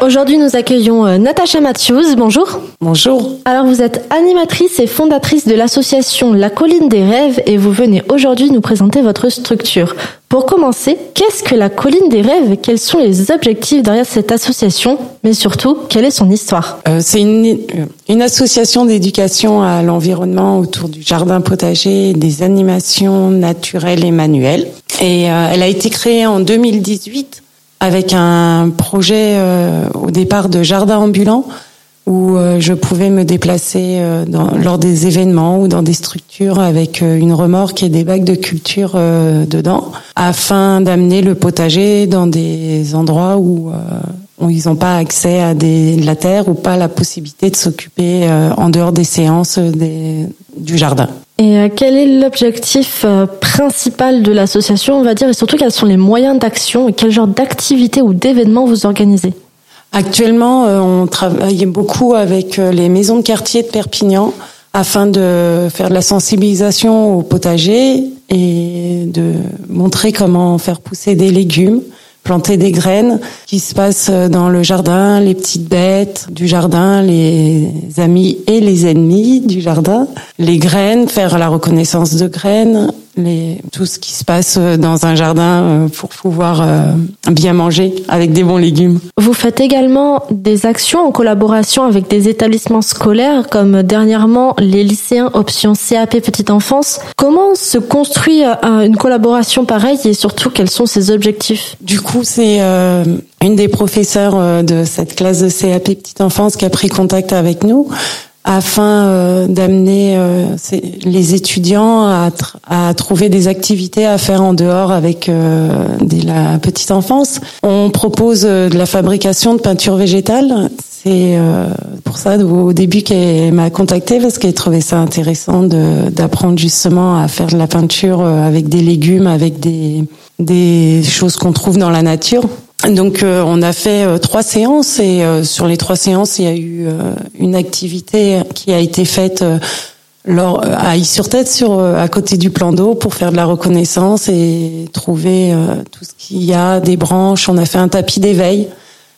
Aujourd'hui, nous accueillons euh, Natacha Matthews. Bonjour. Bonjour. Alors, vous êtes animatrice et fondatrice de l'association La Colline des Rêves et vous venez aujourd'hui nous présenter votre structure. Pour commencer, qu'est-ce que la Colline des Rêves? Quels sont les objectifs derrière cette association? Mais surtout, quelle est son histoire? Euh, C'est une, une association d'éducation à l'environnement autour du jardin potager, des animations naturelles et manuelles. Et euh, elle a été créée en 2018 avec un projet euh, au départ de jardin ambulant où euh, je pouvais me déplacer euh, dans, lors des événements ou dans des structures avec une remorque et des bacs de culture dedans afin d'amener le potager dans des endroits où, où ils n'ont pas accès à des, de la terre ou pas la possibilité de s'occuper en dehors des séances des, du jardin. Et euh, quel est l'objectif euh, principal de l'association, on va dire, et surtout quels sont les moyens d'action et quel genre d'activités ou d'événements vous organisez? Actuellement, euh, on travaille beaucoup avec les maisons de quartier de Perpignan afin de faire de la sensibilisation au potager et de montrer comment faire pousser des légumes planter des graines qui se passent dans le jardin, les petites bêtes du jardin, les amis et les ennemis du jardin, les graines, faire la reconnaissance de graines, les, tout ce qui se passe dans un jardin euh, pour pouvoir euh, bien manger avec des bons légumes. Vous faites également des actions en collaboration avec des établissements scolaires comme dernièrement les lycéens option CAP petite enfance. Comment se construit euh, une collaboration pareille et surtout quels sont ses objectifs? Du coup, c'est une des professeurs de cette classe de CAP petite enfance qui a pris contact avec nous afin euh, d'amener euh, les étudiants à, à, trouver des activités à faire en dehors avec euh, la petite enfance. On propose de la fabrication de peinture végétale. C'est pour ça au début qu'elle m'a contactée parce qu'elle trouvait ça intéressant d'apprendre justement à faire de la peinture avec des légumes, avec des, des choses qu'on trouve dans la nature. Donc euh, on a fait euh, trois séances et euh, sur les trois séances il y a eu une activité qui a été faite lors, à Is-sur-Tête sur à côté du plan d'eau pour faire de la reconnaissance et trouver tout ce qu'il y a des branches. On a fait un tapis d'éveil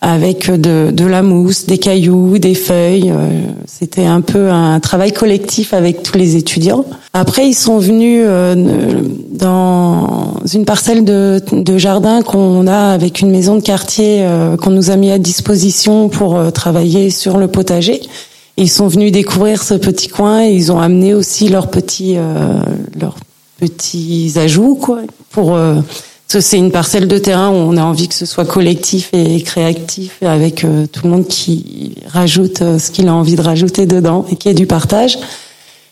avec de, de, la mousse, des cailloux, des feuilles. Euh, c'était un peu un travail collectif avec tous les étudiants. Après, ils sont venus euh, dans une parcelle de, jardin qu'on a avec une maison de quartier euh, qu'on nous a mis à disposition pour travailler sur le potager. Ils sont venus découvrir ce petit coin et ils ont amené aussi leurs petits leurs petits ajouts quoi pour c'est une parcelle de terrain où on a envie que ce soit collectif et créatif avec euh, tout le monde qui rajoute euh, ce qu'il a envie de rajouter dedans et qui ait du partage.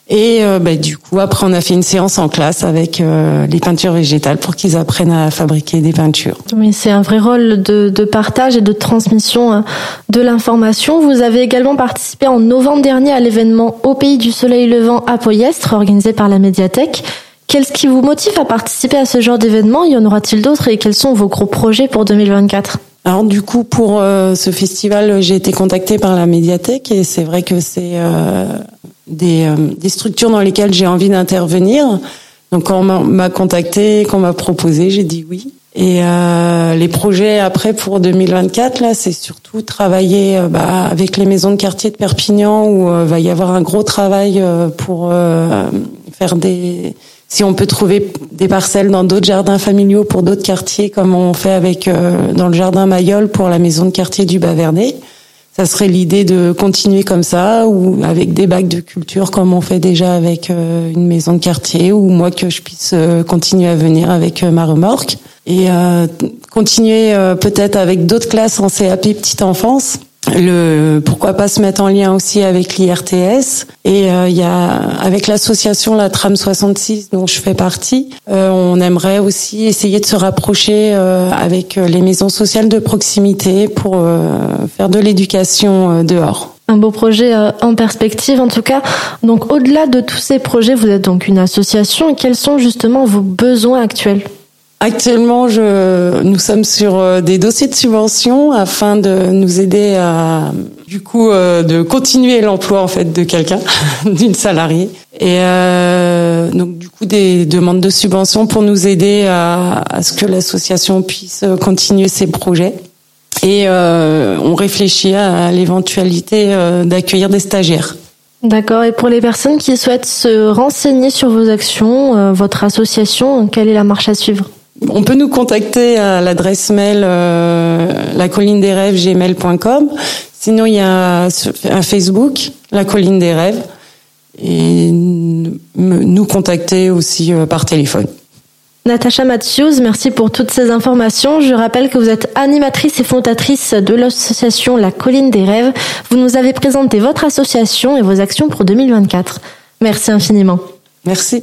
Et euh, bah, du coup, après, on a fait une séance en classe avec les peintures végétales pour qu'ils apprennent à fabriquer des peintures. Oui, c'est un vrai rôle de, de, partage et de transmission de l'information. Vous avez également participé en novembre dernier à l'événement Au Pays du Soleil Levant à Poyestre, organisé par la médiathèque. Qu'est-ce qui vous motive à participer à ce genre d'événement? Y en aura-t-il d'autres? Et quels sont vos gros projets pour 2024 alors du coup pour euh, ce festival j'ai été contactée par la médiathèque et c'est vrai que c'est euh, des, euh, des, structures dans lesquelles j'ai envie d'intervenir. Donc quand on m'a contacté, qu'on m'a proposé, j'ai dit oui. Et les projets après pour 2024 là, c'est surtout travailler bah, avec les maisons de quartier de Perpignan où va y avoir un gros travail pour faire des si on peut trouver des parcelles dans d'autres jardins familiaux pour d'autres quartiers, comme on fait avec euh, dans le jardin Mayol pour la maison de quartier du Bas-Vernet, ça serait l'idée de continuer comme ça, ou avec des bacs de culture comme on fait déjà avec euh, une maison de quartier, ou moi que je puisse euh, continuer à venir avec ma remorque. Et continuer peut-être avec d'autres classes en CAP petite enfance le pourquoi pas se mettre en lien aussi avec l'IRTS et euh, il y a avec l'association la Tram 66 dont je fais partie euh, on aimerait aussi essayer de se rapprocher euh, avec les maisons sociales de proximité pour faire de l'éducation dehors un beau projet en perspective en tout cas. Donc au-delà de tous ces projets, vous êtes donc une association. Quels sont justement vos besoins actuels? Actuellement, je, nous sommes sur euh, des dossiers de subvention afin de nous aider à, du coup, euh, de continuer l'emploi en fait de quelqu'un, d'une salariée, et euh, donc du coup des demandes de subvention pour nous aider à, à ce que l'association puisse continuer ses projets. Et euh, on réfléchit à l'éventualité euh, d'accueillir des stagiaires. D'accord. Et pour les personnes qui souhaitent se renseigner sur vos actions, votre association, quelle est la marche à suivre? On peut nous contacter à l'adresse mail euh, la colline des rêves gmail.com. Sinon, il y a un Facebook, la colline des rêves, et nous contacter aussi euh, par téléphone. Natacha Matthews, merci pour toutes ces informations. Je rappelle que vous êtes animatrice et fondatrice de l'association La Colline des Rêves. Vous nous avez présenté votre association et vos actions pour 2024. Merci infiniment. Merci.